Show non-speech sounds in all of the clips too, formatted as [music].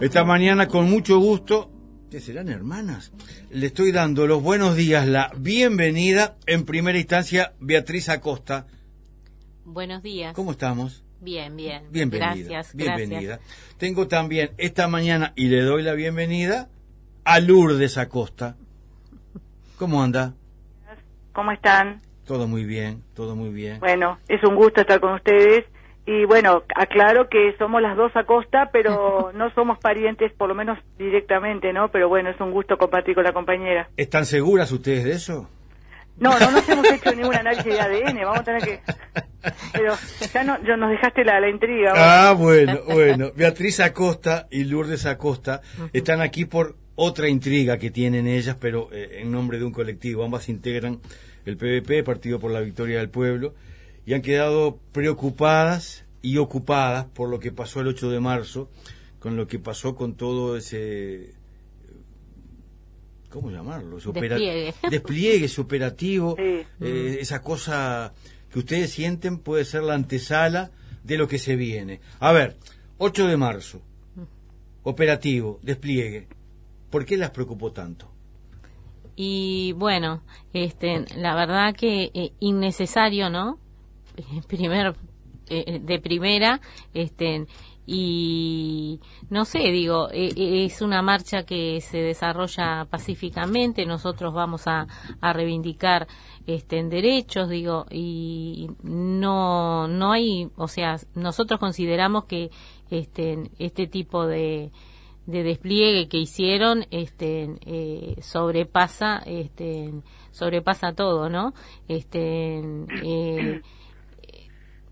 Esta mañana con mucho gusto, ¿qué serán hermanas? Le estoy dando los buenos días, la bienvenida en primera instancia Beatriz Acosta. Buenos días. ¿Cómo estamos? Bien, bien. Bienvenida. Gracias, bienvenida. gracias. Tengo también esta mañana y le doy la bienvenida a Lourdes Acosta. ¿Cómo anda? ¿Cómo están? Todo muy bien, todo muy bien. Bueno, es un gusto estar con ustedes. Y bueno, aclaro que somos las dos Acosta, pero [laughs] no somos parientes, por lo menos directamente, ¿no? Pero bueno, es un gusto compartir con la compañera. ¿Están seguras ustedes de eso? No, no nos hemos hecho ningún análisis de ADN, vamos a tener que... Pero ya, no, ya nos dejaste la, la intriga. Ah, bueno, bueno. Beatriz Acosta y Lourdes Acosta están aquí por otra intriga que tienen ellas, pero eh, en nombre de un colectivo. Ambas integran el PVP, Partido por la Victoria del Pueblo, y han quedado preocupadas y ocupadas por lo que pasó el 8 de marzo, con lo que pasó con todo ese... ¿Cómo llamarlo? Ese opera- Despliegue. [laughs] Despliegue, ese operativo, Sí. eh, esa cosa que ustedes sienten puede ser la antesala de lo que se viene. A ver, 8 de marzo, operativo, despliegue. ¿Por qué las preocupó tanto? Y bueno, este, la verdad que eh, innecesario, ¿no? [laughs] Primer, eh, de primera, este, y no sé, digo, eh, eh, es una marcha que se desarrolla pacíficamente, nosotros vamos a, a reivindicar este, en derechos, digo, y no, no hay, o sea, nosotros consideramos que este, este tipo de, de despliegue que hicieron este eh, sobrepasa este sobrepasa todo no este eh,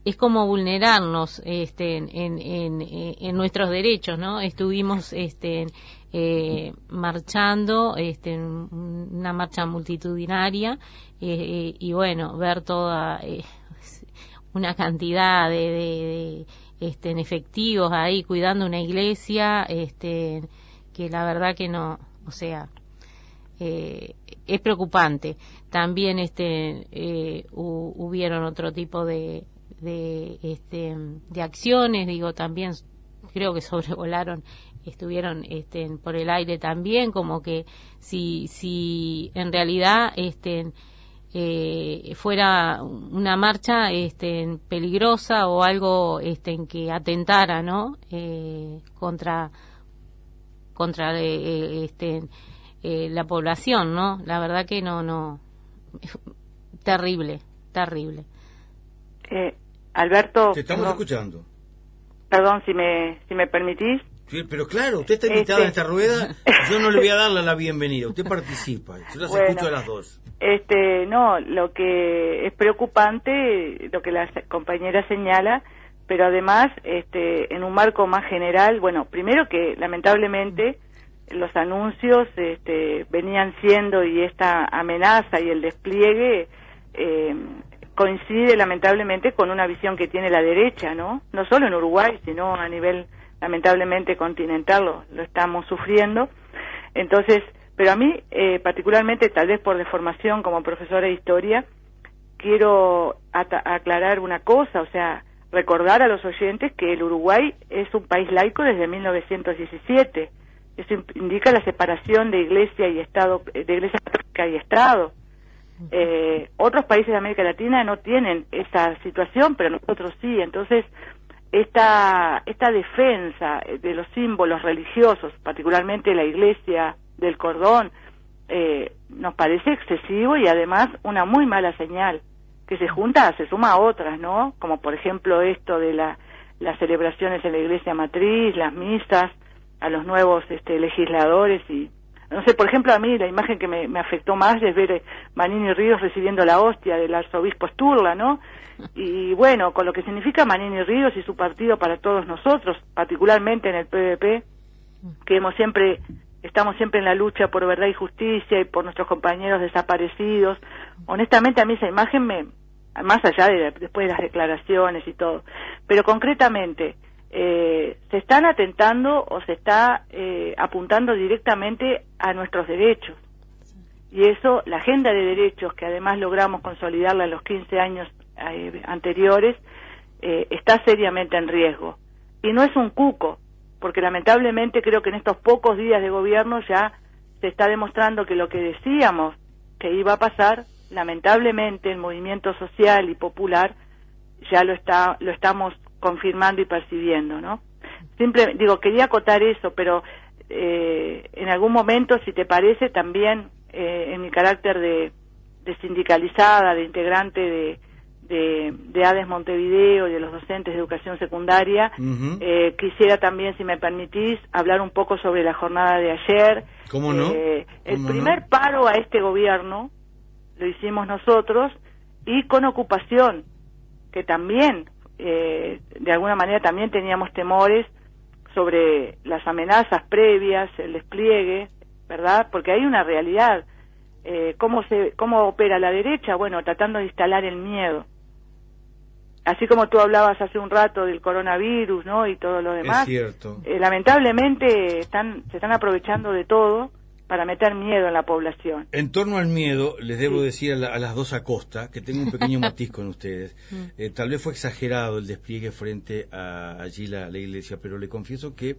es como vulnerarnos este en, en, en, en nuestros derechos no estuvimos este eh, marchando este una marcha multitudinaria eh, y bueno ver toda eh, una cantidad de, de- este, en efectivos ahí cuidando una iglesia, este, que la verdad que no, o sea, eh, es preocupante. También este, eh, hu- hubieron otro tipo de, de, este, de acciones, digo, también creo que [laughs] sobrevolaron estuvieron este, por el aire también como que si si en realidad este eh, fuera una marcha este, peligrosa o algo este, en que atentara no eh, contra contra eh, eh, este eh, la población no la verdad que no no [laughs] terrible terrible Alberto, Te estamos no, escuchando. perdón si me, si me permitís. Sí, pero claro, usted está invitada Este- a esta rueda, yo no le voy a [laughs] dar la, bienvenida, usted participa, yo las Bueno. escucho a las dos. Este, no, lo que es preocupante, lo que la compañera señala, pero además, este, en un marco más general, bueno, primero que lamentablemente los anuncios este, venían siendo y esta amenaza y el despliegue eh, coincide lamentablemente con una visión que tiene la derecha, ¿no? No solo en Uruguay, sino a nivel lamentablemente continental lo, lo estamos sufriendo. Entonces, pero a mí, eh, particularmente, tal vez por deformación como profesora de historia, quiero aclarar una cosa, o sea, recordar a los oyentes que el Uruguay es un país laico desde 1917. Eso indica la separación de Iglesia y Estado, de Iglesia y Estado. Eh, otros países de América Latina no tienen esa situación, pero nosotros sí. Entonces, esta, esta defensa de los símbolos religiosos, particularmente la iglesia del cordón, eh, nos parece excesivo y además una muy mala señal que se junta, se suma a otras, ¿no? Como por ejemplo esto de la, las celebraciones en la iglesia matriz, las misas, a los nuevos este, legisladores y no sé, por ejemplo, a mí la imagen que me, afectó más es ver eh, Manini Ríos recibiendo la hostia del arzobispo Sturla, ¿no? Y bueno, con lo que significa Manini Ríos y su partido para todos nosotros, particularmente en el PVP, que hemos siempre estamos siempre en la lucha por verdad y justicia y por nuestros compañeros desaparecidos. Honestamente a mí esa imagen me más allá de después de las declaraciones y todo, pero concretamente eh, se están atentando o se está eh, apuntando directamente a nuestros derechos. Y eso, la agenda de derechos, que además logramos consolidarla en los 15 años eh, anteriores, eh, está seriamente en riesgo. Y no es un cuco, porque lamentablemente creo que en estos pocos días de gobierno ya se está demostrando que lo que decíamos que iba a pasar, lamentablemente el movimiento social y popular ya lo está lo estamos confirmando y percibiendo, ¿no? Simple, digo, quería acotar eso, pero eh, en algún momento, si te parece, también eh, en mi carácter de, sindicalizada, de integrante de, de, ADES Montevideo y de los docentes de educación secundaria, eh, quisiera también, si me permitís, hablar un poco sobre la jornada de ayer. ¿Cómo no? el primer paro a este gobierno lo hicimos nosotros y con ocupación, que también, de alguna manera, también teníamos temores sobre las amenazas previas, el despliegue, ¿verdad? Porque hay una realidad. Eh, ¿cómo, se, ¿Cómo opera la derecha? Bueno, tratando de instalar el miedo. Así como tú hablabas hace un rato del coronavirus, ¿no? Y todo lo demás. Es cierto. Eh, lamentablemente están, se están aprovechando de todo para meter miedo en la población. En torno al miedo, les debo decir a, las dos Acosta que tengo un pequeño [laughs] matiz con ustedes. Mm. Eh, tal vez fue exagerado el despliegue frente a allí la, iglesia, pero le confieso que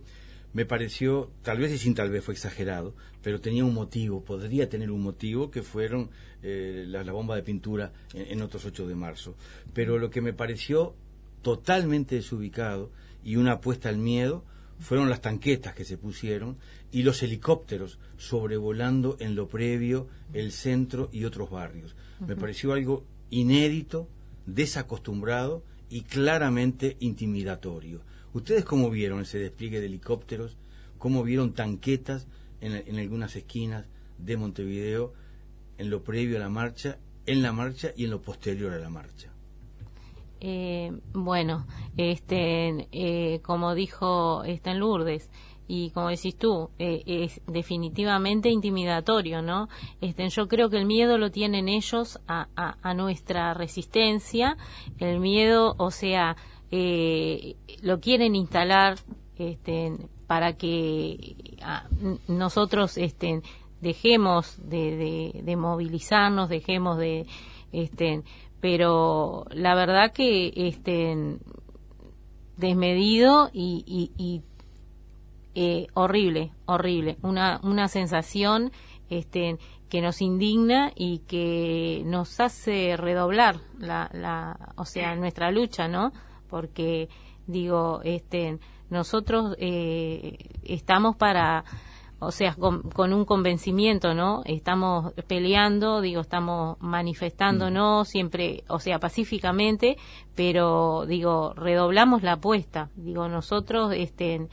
me pareció, tal vez y sin tal vez fue exagerado, pero tenía un motivo, podría tener un motivo, que fueron eh, la, bomba de pintura en, en, otros 8 de marzo. Pero lo que me pareció totalmente desubicado y una apuesta al miedo fueron las tanquetas que se pusieron y los helicópteros sobrevolando en lo previo el centro y otros barrios. Me pareció algo inédito, desacostumbrado y claramente intimidatorio. ¿Ustedes cómo vieron ese despliegue de helicópteros? ¿Cómo vieron tanquetas en, en algunas esquinas de Montevideo en lo previo a la marcha, en la marcha y en lo posterior a la marcha? Eh, bueno, este, eh, como dijo en Lourdes, y como decís tú, eh, es definitivamente intimidatorio, ¿no? Este, yo creo que el miedo lo tienen ellos a, nuestra resistencia, el miedo, o sea, lo quieren instalar este, para que nosotros este, dejemos de, de, de movilizarnos, dejemos de, este, pero la verdad que este desmedido y, y, eh, horrible, horrible, una, una sensación este, que nos indigna y que nos hace redoblar la, la, o sea, nuestra lucha, ¿no? Porque digo, este, nosotros eh, estamos para o sea, con, un convencimiento, ¿no? Estamos peleando, digo, estamos manifestándonos mm. siempre, o sea, pacíficamente, pero digo, redoblamos la apuesta. Digo, nosotros, este,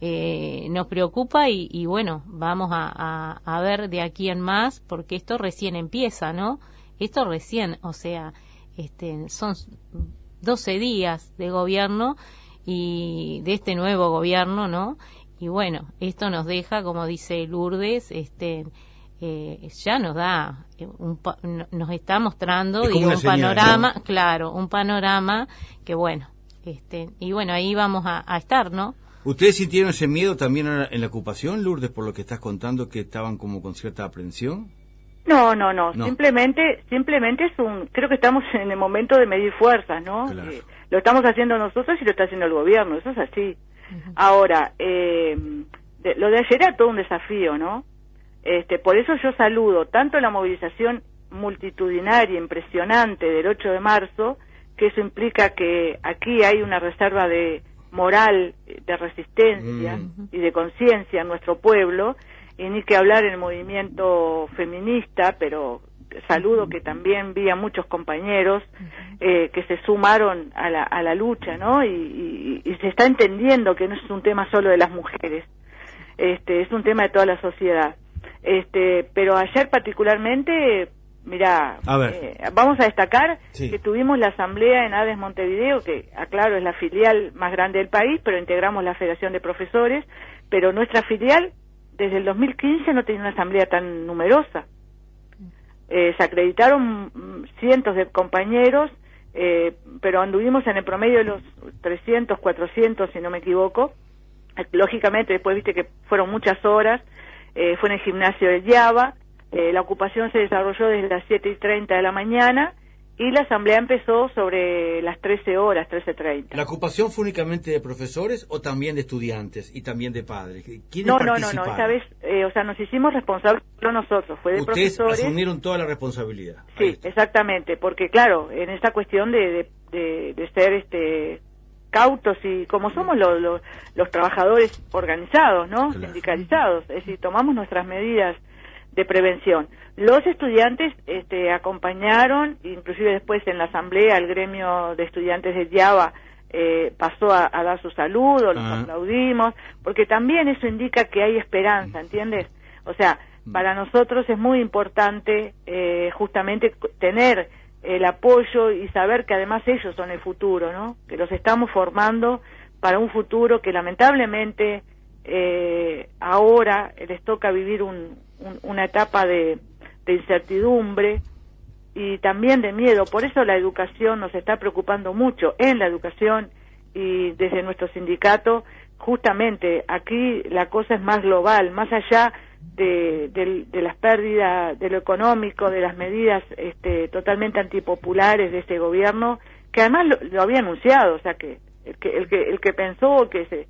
eh, nos preocupa y, bueno, vamos a, a, ver de aquí en más, porque esto recién empieza, ¿no? Esto recién, o sea, este, son 12 días de gobierno y de este nuevo gobierno, ¿no? Y bueno, esto nos deja, como dice Lourdes, este, eh, ya nos da, eh, un, nos está mostrando digo, un panorama, claro, un panorama que bueno, este, y bueno, ahí vamos a, estar, ¿no? ¿Ustedes sintieron ese miedo también en la ocupación, Lourdes, por lo que estás contando, que estaban como con cierta aprensión? No, no, no, simplemente, simplemente es un, creo que estamos en el momento de medir fuerzas, ¿no? Eh, lo estamos haciendo nosotros y lo está haciendo el gobierno, eso es así. [laughs] Ahora, eh, lo de ayer era todo un desafío, ¿no? Este, por eso yo saludo tanto la movilización multitudinaria, impresionante del 8 de marzo, que eso implica que aquí hay una reserva de moral, de resistencia mm. y de conciencia en nuestro pueblo, y ni que hablar en el movimiento feminista, pero saludo que también vi a muchos compañeros eh, que se sumaron a la, a la lucha, ¿no? Y, se está entendiendo que no es un tema solo de las mujeres, este, es un tema de toda la sociedad. Este, pero ayer particularmente, mira, eh, vamos a destacar que tuvimos la asamblea en Ades Montevideo, que aclaro es la filial más grande del país, pero integramos la Federación de Profesores, pero nuestra filial desde el 2015 no tiene una asamblea tan numerosa. Eh, se acreditaron cientos de compañeros, eh, pero anduvimos en el promedio de los 300, 400, si no me equivoco. Lógicamente, después viste que fueron muchas horas, eh, fue en el gimnasio de Java, la ocupación se desarrolló desde las 7 y 30 de la mañana y la asamblea empezó sobre las 13 horas, 13.30. ¿La ocupación fue únicamente de profesores o también de estudiantes y también de padres? no, no, no, no, esta vez, eh, o sea, nos hicimos responsables, no nosotros, fue de Ustedes asumieron toda la responsabilidad. Sí, exactamente, porque claro, en esta cuestión de, de, de, ser este cautos y como somos los, los, trabajadores organizados, ¿no? Sindicalizados, es decir, tomamos nuestras medidas de prevención. Los estudiantes este, acompañaron, inclusive después en la asamblea, el gremio de estudiantes de Java eh, pasó a, dar su saludo, los aplaudimos, porque también eso indica que hay esperanza, ¿entiendes? O sea, mm. para nosotros es muy importante eh, justamente tener el apoyo y saber que además ellos son el futuro, ¿no? Que los estamos formando para un futuro que lamentablemente eh, ahora les toca vivir un, una etapa de, incertidumbre y también de miedo. Por eso la educación nos está preocupando mucho en la educación y desde nuestro sindicato, justamente aquí la cosa es más global, más allá de, de, las pérdidas de lo económico, de las medidas este, totalmente antipopulares de este gobierno, que además lo, había anunciado, o sea que el que el que, el que pensó que se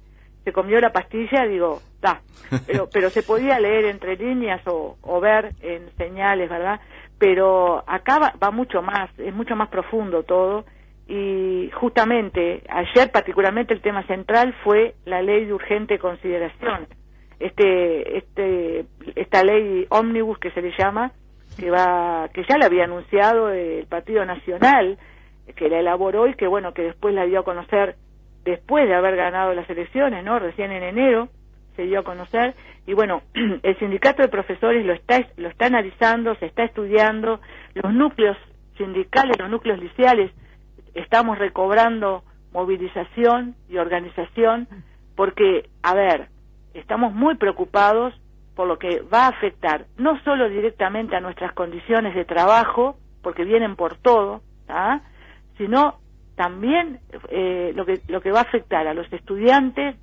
se comió la pastilla, digo, da, pero, [laughs] pero se podía leer entre líneas o, o ver en señales, ¿verdad? Pero acá va, mucho más, es mucho más profundo todo y justamente ayer particularmente el tema central fue la ley de urgente consideración. Este, este, esta ley ómnibus que se le llama, que va, que ya la había anunciado el Partido Nacional, que la elaboró y que bueno, que después la dio a conocer después de haber ganado las elecciones, ¿no? Recién en enero se dio a conocer y bueno, [clears throat] el sindicato de profesores lo está lo está analizando, se está estudiando, los núcleos sindicales, los núcleos liceales estamos recobrando movilización y organización porque a ver, estamos muy preocupados por lo que va a afectar no solo directamente a nuestras condiciones de trabajo, porque vienen por todo, ¿ah? sino también eh, lo, que, lo que va a afectar a los estudiantes,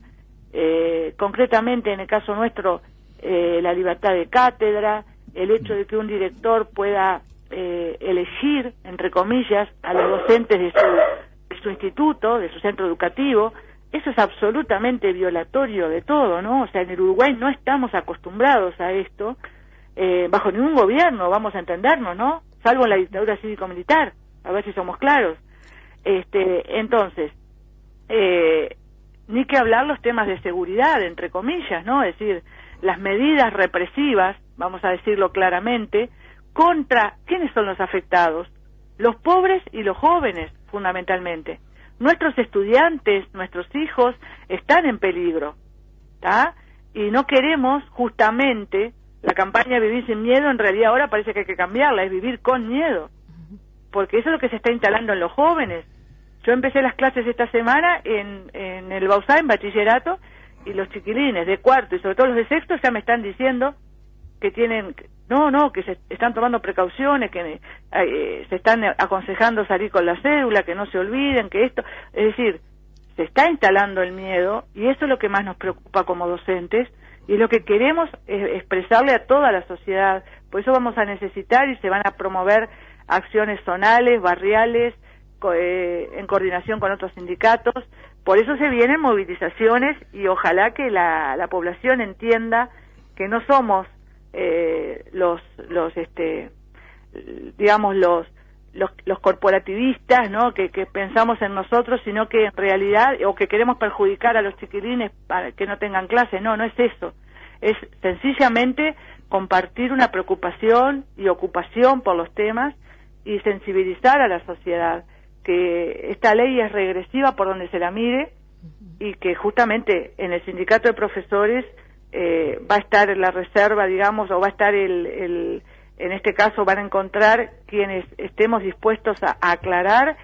eh, concretamente en el caso nuestro, eh, la libertad de cátedra, el hecho de que un director pueda elegir, entre comillas, a los docentes de su, de su instituto, de su centro educativo, eso es absolutamente violatorio de todo, ¿no? O sea, en el Uruguay no estamos acostumbrados a esto, bajo ningún gobierno, vamos a entendernos, ¿no? Salvo en la dictadura cívico-militar, a ver si somos claros. Este, entonces, eh, ni que hablar los temas de seguridad, entre comillas, ¿no? Es decir, las medidas represivas, vamos a decirlo claramente, contra quiénes son los afectados, los pobres y los jóvenes, fundamentalmente. Nuestros estudiantes, nuestros hijos están en peligro, ¿está? Y no queremos justamente la campaña Vivir sin miedo, en realidad ahora parece que hay que cambiarla, es vivir con miedo, porque eso es lo que se está instalando en los jóvenes. Yo empecé las clases esta semana en, en el Bausá, en bachillerato, y los chiquilines de cuarto y sobre todo los de sexto ya me están diciendo que tienen, no, no, que se están tomando precauciones, que eh, se están aconsejando salir con la cédula, que no se olviden, que esto, es decir, se está instalando el miedo y eso es lo que más nos preocupa como docentes y lo que queremos es expresarle a toda la sociedad. Por eso vamos a necesitar y se van a promover acciones zonales, barriales, eh, en coordinación con otros sindicatos. Por eso se vienen movilizaciones y ojalá que la, la población entienda que no somos eh, los, los, este, digamos, los, los, los, corporativistas, ¿no? Que, pensamos en nosotros, sino que en realidad, o que queremos perjudicar a los chiquilines para que no tengan clase. No, no es eso. Es sencillamente compartir una preocupación y ocupación por los temas y sensibilizar a la sociedad que esta ley es regresiva por donde se la mire y que justamente en el sindicato de profesores eh, va a estar la reserva, digamos, o va a estar el, el, en este caso van a encontrar quienes estemos dispuestos a, aclarar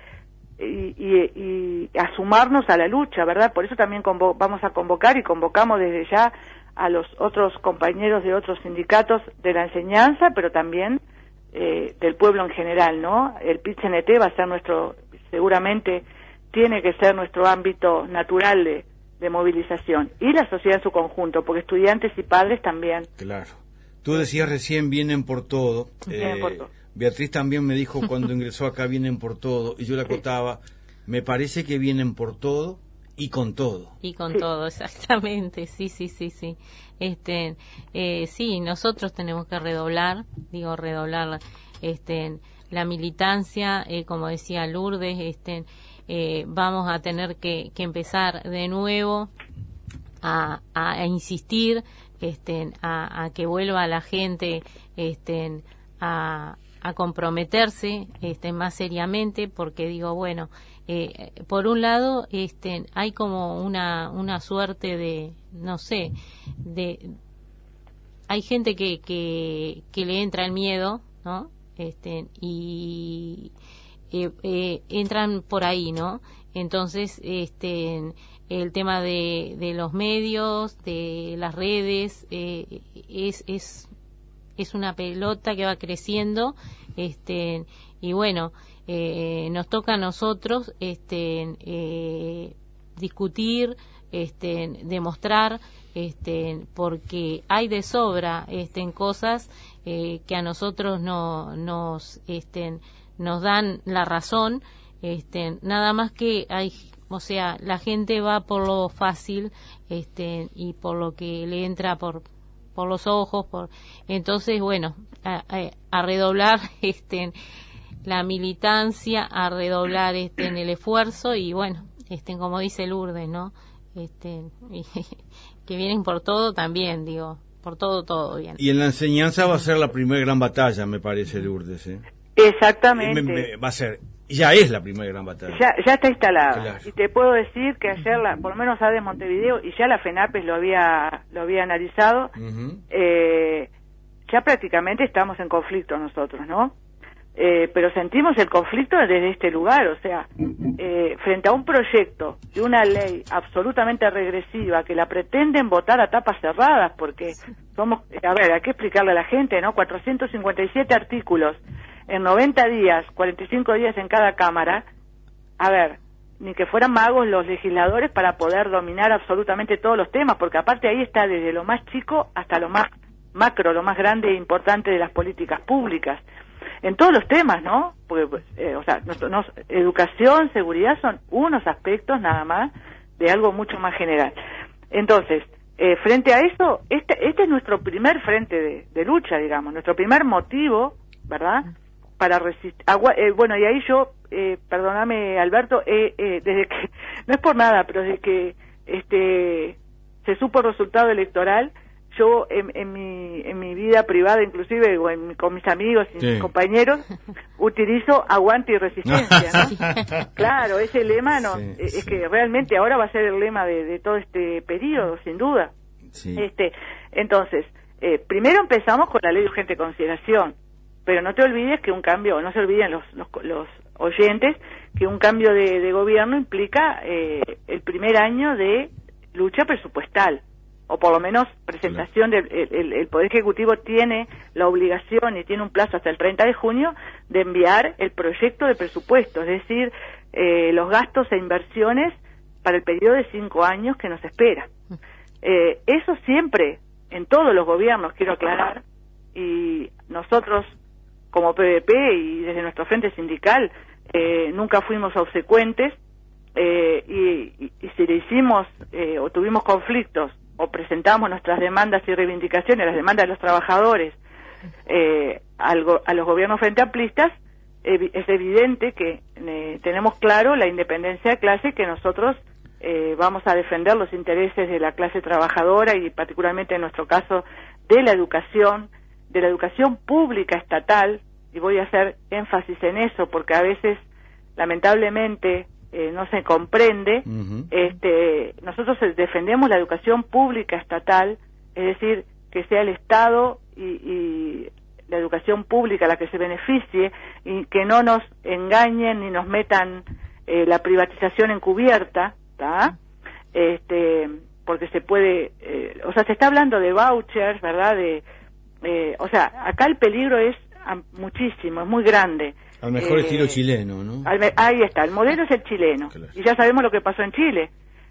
y, y, a sumarnos a la lucha, ¿verdad? Por eso también vamos a convocar y convocamos desde ya a los otros compañeros de otros sindicatos de la enseñanza, pero también eh, del pueblo en general, ¿no? El pit va a ser nuestro seguramente tiene que ser nuestro ámbito natural de, movilización y la sociedad en su conjunto, porque estudiantes y padres también. Claro. Tú decías recién vienen por todo. Vienen por eh, todo. Beatriz también me dijo [laughs] cuando ingresó acá vienen por todo y yo le acotaba, me parece que vienen por todo y con todo. Y con todo, [laughs] exactamente, sí, sí, sí, sí. Este, eh, sí, nosotros tenemos que redoblar, digo, redoblar este, la militancia, eh, como decía Lourdes, este, eh, vamos a tener que, que empezar de nuevo a, insistir este, a, que vuelva la gente este, a, a comprometerse este, más seriamente, porque digo, bueno, eh, por un lado, este, hay como una, una suerte de, no sé, de, hay gente que, que, que le entra el miedo, ¿no? Este, y eh, eh, entran por ahí, ¿no? Entonces, este, el tema de, de los medios, de las redes, eh, es, es, es una pelota que va creciendo, este, y bueno, eh, nos toca a nosotros este, discutir, este, demostrar, este, porque hay de sobra este, en cosas eh, que a nosotros no, nos, este, nos dan la razón, este, nada más que hay, o sea, la gente va por lo fácil este, y por lo que le entra por por los ojos, por entonces bueno, a, a, redoblar [laughs] este la militancia, a redoblar este, en el esfuerzo y bueno, este, como dice Lourdes, ¿no? Este, [laughs] y, que vienen por todo también, digo, por todo, todo bien. Y en la enseñanza va a ser la primera gran batalla, me parece, Lourdes. ¿eh? Exactamente. Me, me, va a ser, ya es la primera gran batalla. Ya, ya está instalada. Claro. Y te puedo decir que ayer, la, por lo menos de Montevideo, y ya la FENAPES lo había, lo había analizado, uh -huh. eh, ya prácticamente estamos en conflicto nosotros, ¿no? Eh, pero sentimos el conflicto desde este lugar, o sea, eh, frente a un proyecto de una ley absolutamente regresiva que la pretenden votar a tapas cerradas, porque somos, a ver, hay que explicarle a la gente, ¿no? 457 artículos en 90 días, 45 días en cada cámara, a ver, ni que fueran magos los legisladores para poder dominar absolutamente todos los temas, porque aparte ahí está desde lo más chico hasta lo más macro, lo más grande e importante de las políticas públicas en todos los temas, ¿no? Porque, eh, o sea, nos, nos, educación, seguridad son unos aspectos nada más de algo mucho más general. Entonces, eh, frente a eso, este, este es nuestro primer frente de, de lucha, digamos, nuestro primer motivo, ¿verdad? Para resistir. Eh, bueno, y ahí yo, eh, perdóname, Alberto, eh, desde que, [laughs] no es por nada, pero desde que este se supo el resultado electoral, yo en, en, mi, en mi vida privada inclusive o en, con mis amigos y sí. mis compañeros [laughs] utilizo aguante y resistencia ¿no? [laughs] claro ese lema no sí, es sí. que realmente ahora va a ser el lema de, de todo este periodo sin duda este entonces eh, primero empezamos con la ley de urgente consideración pero no te olvides que un cambio no se olviden los, los, los oyentes que un cambio de, de gobierno implica eh, el primer año de lucha presupuestal o por lo menos presentación del el, el, Poder Ejecutivo tiene la obligación y tiene un plazo hasta el 30 de junio de enviar el proyecto de presupuesto, es decir, eh, los gastos e inversiones para el periodo de cinco años que nos espera. Eh, eso siempre, en todos los gobiernos, quiero aclarar, y nosotros como PVP y desde nuestro frente sindical eh, nunca fuimos obsecuentes eh, y, y, y, si le hicimos eh, o tuvimos conflictos presentamos nuestras demandas y reivindicaciones, las demandas de los trabajadores, eh, al, a los gobiernos frente amplistas, es evidente que eh, tenemos claro la independencia de clase que nosotros eh, vamos a defender los intereses de la clase trabajadora y particularmente en nuestro caso de la educación, de la educación pública estatal, y voy a hacer énfasis en eso porque a veces lamentablemente eh, no se comprende, uh -huh. este, nosotros defendemos la educación pública estatal, es decir, que sea el Estado y, y, la educación pública la que se beneficie y que no nos engañen ni nos metan eh, la privatización encubierta, ¿tá? Este, porque se puede, eh, o sea, se está hablando de vouchers, ¿verdad? De, eh, o sea, acá el peligro es muchísimo, es muy grande. Al mejor eh, estilo chileno, ¿no? Al, ahí está, el modelo es el chileno. Claro. Y ya sabemos lo que pasó en Chile.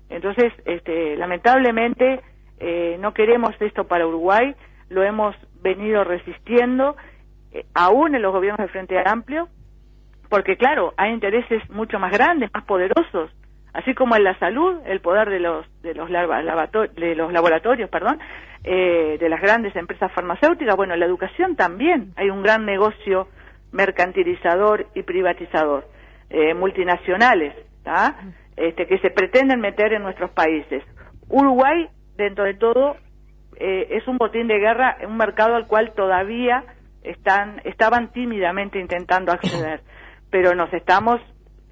Entonces, este, lamentablemente, eh, no queremos esto para Uruguay, lo hemos venido resistiendo eh, aún en los gobiernos de Frente Amplio, porque claro, hay intereses mucho más grandes, más poderosos, así como en la salud, el poder de los de los, de los laboratorios, perdón, eh, de las grandes empresas farmacéuticas, bueno, en la educación también hay un gran negocio mercantilizador y privatizador, eh, multinacionales, este, que se pretenden meter en nuestros países. Uruguay, dentro de todo, eh, es un botín de guerra en un mercado al cual todavía están, estaban tímidamente intentando acceder, [coughs] pero nos estamos,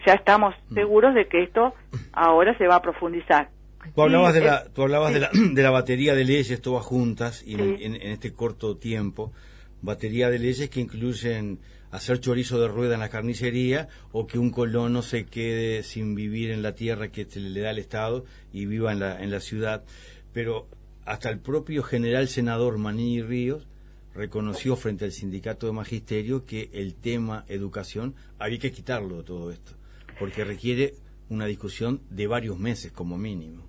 ya estamos mm. seguros de que esto ahora se va a profundizar. Tú hablabas, de, la, tú hablabas de, la, de la batería de leyes todas juntas y en, este corto tiempo, batería de leyes que incluyen hacer chorizo de rueda en la carnicería o que un colono se quede sin vivir en la tierra que se le da al Estado y viva en la, en la ciudad. Pero hasta el propio general senador Manini Ríos reconoció frente al sindicato de magisterio que el tema educación había que quitarlo de todo esto, porque requiere una discusión de varios meses como mínimo.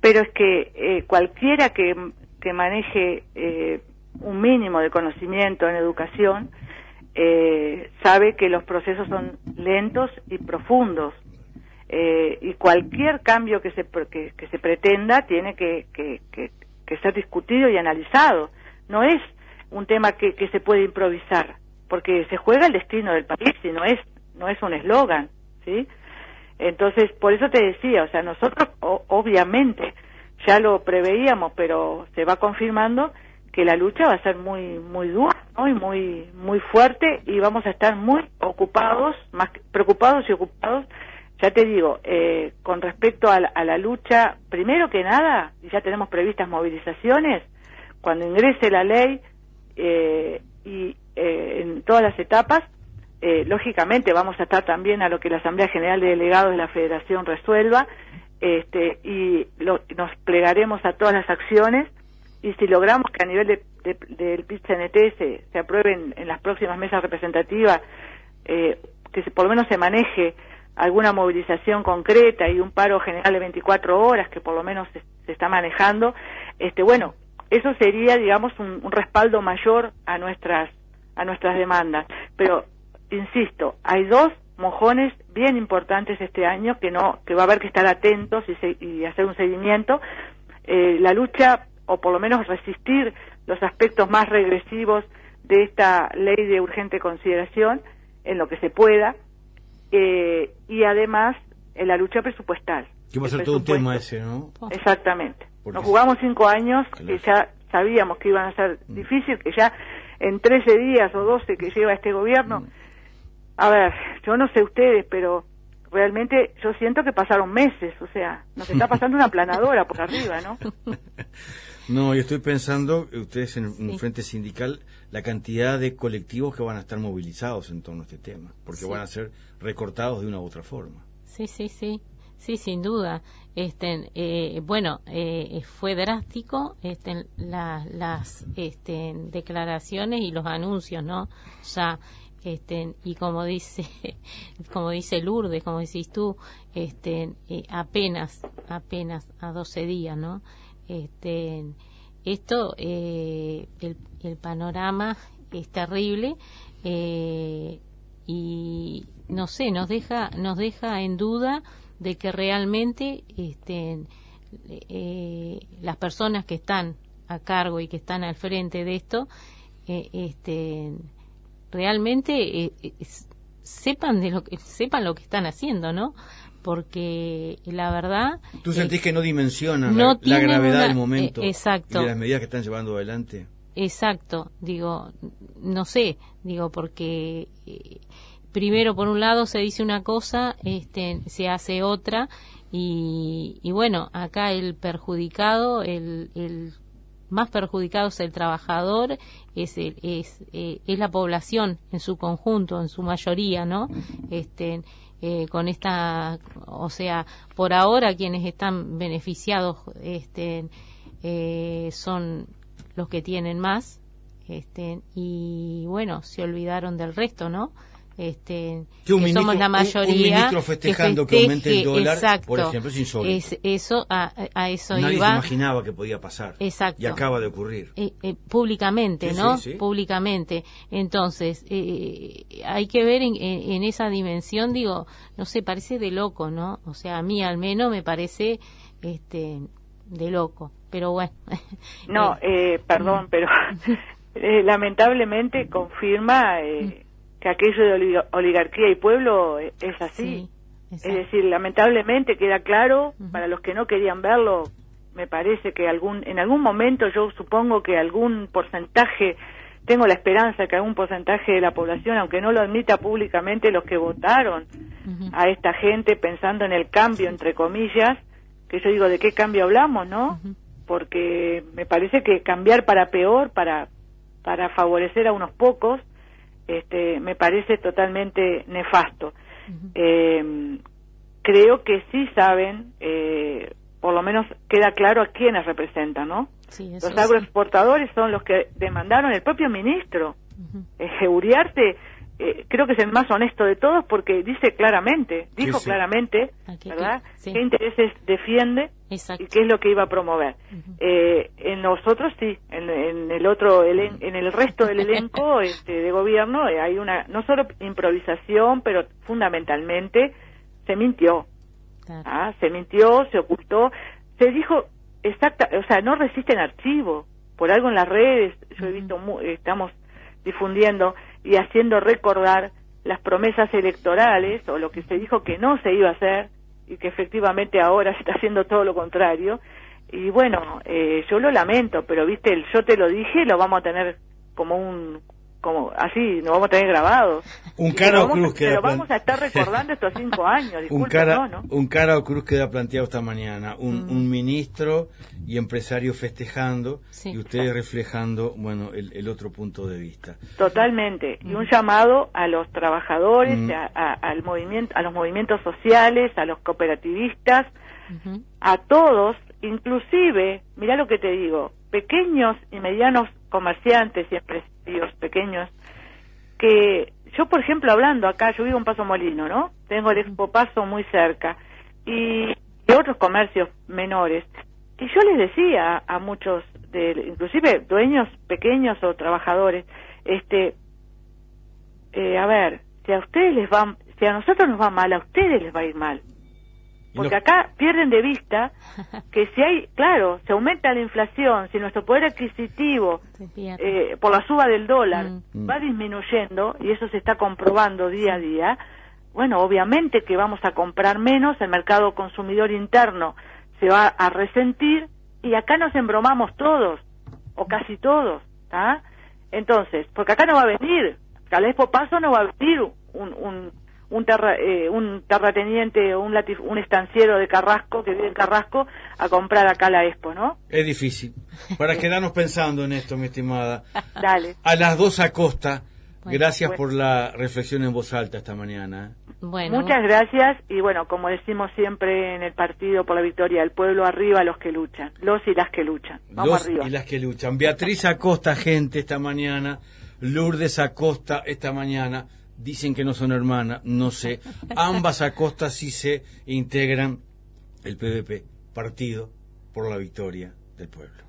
Pero es que eh, cualquiera que, que maneje eh, un mínimo de conocimiento en educación eh, sabe que los procesos son lentos y profundos y cualquier cambio que se, que, se pretenda tiene que, que, que ser discutido y analizado. No es un tema que, que se puede improvisar, porque se juega el destino del país y no es, no es un eslogan, ¿sí? Entonces, por eso te decía, o sea, nosotros obviamente ya lo preveíamos, pero se va confirmando que la lucha va a ser muy muy dura y muy muy fuerte y vamos a estar muy ocupados, más preocupados y ocupados ya te digo, eh, con respecto a la, lucha, primero que nada, ya tenemos previstas movilizaciones, cuando ingrese la ley eh, y eh, en todas las etapas, lógicamente vamos a estar también a lo que la Asamblea General de Delegados de la Federación resuelva este, y nos plegaremos a todas las acciones y si logramos que a nivel de, del PIT-CNT se, se aprueben en las próximas mesas representativas, que se, por lo menos se maneje alguna movilización concreta y un paro general de 24 horas que por lo menos se, está manejando, este bueno, eso sería digamos un, respaldo mayor a nuestras a nuestras demandas, pero insisto, hay dos mojones bien importantes este año que no que va a haber que estar atentos y, y hacer un seguimiento. Eh, la lucha o por lo menos resistir los aspectos más regresivos de esta ley de urgente consideración en lo que se pueda eh, y además en la lucha presupuestal. Que va a ser todo un tema ese, ¿no? Exactamente. Nos jugamos cinco años que ya sabíamos que iban a ser mm. difíciles, que ya en 13 días o 12 que lleva este gobierno, mm. a ver, yo no sé ustedes, pero realmente yo siento que pasaron meses, o sea, nos está [laughs] pasando una planadora por arriba, ¿no? [laughs] No, yo estoy pensando, ustedes en un frente sindical, la cantidad de colectivos que van a estar movilizados en torno a este tema, porque van a ser recortados de una u otra forma. Sí, sí, sí. Sí, sin duda. Este, eh, bueno, eh, fue drástico este, las este, declaraciones y los anuncios, ¿no? Ya, este, y como dice, [laughs] como dice Lourdes, como decís tú, este, eh, apenas, apenas a 12 días, ¿no? Este, esto, eh, el, el, panorama es terrible eh, y no sé, nos deja, nos deja en duda de que realmente este, eh, las personas que están a cargo y que están al frente de esto, este, realmente sepan de lo que sepan lo que están haciendo, ¿no? Porque la verdad... ¿Tú sentís que no dimensionan la, gravedad del momento exacto, y de las medidas que están llevando adelante? Exacto, digo, no sé, digo, porque eh, primero por un lado se dice una cosa, este, se hace otra, y, y bueno, acá el perjudicado, el, el más perjudicado es el trabajador, es, es, eh, es la población en su conjunto, en su mayoría, ¿no? Este, eh, con esta, o sea, por ahora quienes están beneficiados este, eh, son los que tienen más, este, y bueno, se olvidaron del resto, ¿no? Este, Que un que ministro- somos la un- un mayoría. ministro festejando que aumente el dólar, exacto, por ejemplo, es insólito. eso, a, a eso Nadie se iba. imaginaba que podía pasar. Exacto. Y acaba de ocurrir. eh, eh, públicamente, Sí, ¿no? sí, sí. Públicamente. Entonces, eh, hay que ver en, en- en esa dimensión, digo, no sé, parece de loco, ¿no? O sea, a mí al menos me parece este de loco, pero bueno. No, [laughs] Eh, eh, perdón, pero [laughs] eh, lamentablemente confirma eh, que aquello de oliga- oligarquía y pueblo eh, es así. sí, Es decir, lamentablemente queda claro, para los que no querían verlo, me parece que algún, en algún momento yo supongo que algún porcentaje, tengo la esperanza que algún porcentaje de la población, aunque no lo admita públicamente, los que votaron a esta gente pensando en el cambio, entre comillas, que yo digo, ¿de qué cambio hablamos, no? Porque me parece que cambiar para peor, para, para favorecer a unos pocos, este, me parece totalmente nefasto. Eh, creo que sí saben, eh, por lo menos queda claro a quiénes representan, ¿no? Sí, Los sí. agroexportadores son los que demandaron el propio ministro. Eh, Uriarte eh, creo que es el más honesto de todos porque dice claramente, dijo sí. claramente, ¿verdad?, sí. qué intereses defiende Exacto. y qué es lo que iba a promover. Eh, en nosotros sí, en, en el otro, elen- en el resto del elenco [laughs] este, de gobierno eh, hay una, no solo improvisación, pero fundamentalmente se mintió. Claro. Ah, se mintió, se ocultó, se dijo exacta, o sea, no resisten archivo. Por algo en las redes, yo he visto, mu- estamos difundiendo y haciendo recordar las promesas electorales o lo que se dijo que no se iba a hacer y que efectivamente ahora se [laughs] está haciendo todo lo contrario. Y bueno, eh, yo lo lamento, pero viste, el yo te lo dije, lo vamos a tener como un, como así, lo vamos a tener grabado. Un cara o vamos a- cruz queda Lo vamos a estar recordando estos cinco [laughs] años, Un disculpe, cara, no, ¿no? un cara o cruz queda planteado esta mañana. Un, Mm. un ministro y empresario festejando Sí. y ustedes reflejando, bueno, el, el otro punto de vista. Totalmente. Y un llamado a los trabajadores, Mm. a, a- al movimiento, a los movimientos sociales, a los cooperativistas, a todos, inclusive, mira lo que te digo, pequeños y medianos comerciantes y empresarios pequeños, que yo, por ejemplo, hablando acá, yo vivo en Paso Molino, ¿no? Tengo el Expo Paso muy cerca y, y otros comercios menores. Y yo les decía a muchos, de, inclusive dueños pequeños o trabajadores, este, eh, a ver, si a ustedes les va, si a nosotros nos va mal, a ustedes les va a ir mal. Porque no- acá pierden de vista [laughs] que si hay, claro, se aumenta la inflación, si nuestro poder adquisitivo eh, por la suba del dólar Mm. va disminuyendo y eso se está comprobando día a día, bueno, obviamente que vamos a comprar menos, el mercado consumidor interno se va a resentir y acá nos embromamos todos, o casi todos, ¿tá? Entonces, porque acá no va a venir, al Expo Paso no va a venir un, un, un, terra- eh, un terrateniente o un, latif- un estanciero de Carrasco, que vive en Carrasco, a comprar acá la Expo, ¿no? Es difícil. Para quedarnos pensando en esto, mi estimada. [laughs] Dale. A las dos acosta, Bueno, gracias bueno. por la reflexión en voz alta esta mañana. Bueno, Muchas gracias y bueno, como decimos siempre en el partido por la victoria del pueblo, arriba los que luchan, los y las que luchan. Vamos Los arriba. y las que luchan. Beatriz Acosta, gente, esta mañana. Lourdes Acosta, esta mañana. Dicen que no son hermanas, no sé. Ambas Acosta sí se integran el PVP, Partido por la Victoria del Pueblo.